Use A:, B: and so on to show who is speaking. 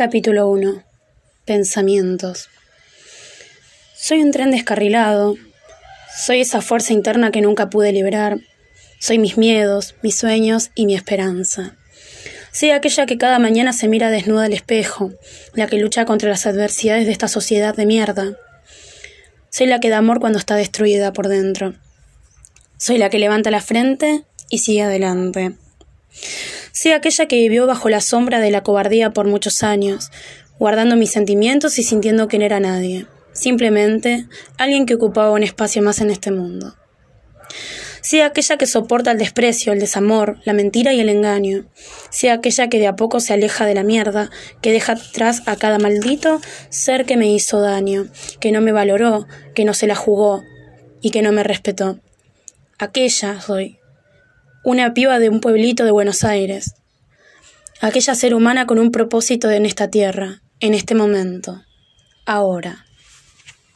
A: Capítulo 1. Pensamientos. Soy un tren descarrilado. Soy esa fuerza interna que nunca pude liberar. Soy mis miedos, mis sueños y mi esperanza. Soy aquella que cada mañana se mira desnuda al espejo, la que lucha contra las adversidades de esta sociedad de mierda. Soy la que da amor cuando está destruida por dentro. Soy la que levanta la frente y sigue adelante. Soy aquella que vivió bajo la sombra de la cobardía por muchos años, guardando mis sentimientos y sintiendo que no era nadie, simplemente alguien que ocupaba un espacio más en este mundo. Soy aquella que soporta el desprecio, el desamor, la mentira y el engaño. Soy aquella que de a poco se aleja de la mierda, que deja atrás a cada maldito ser que me hizo daño, que no me valoró, que no se la jugó y que no me respetó. Aquella soy, una piba de un pueblito de Buenos Aires, aquella ser humana con un propósito en esta tierra, en este momento, ahora.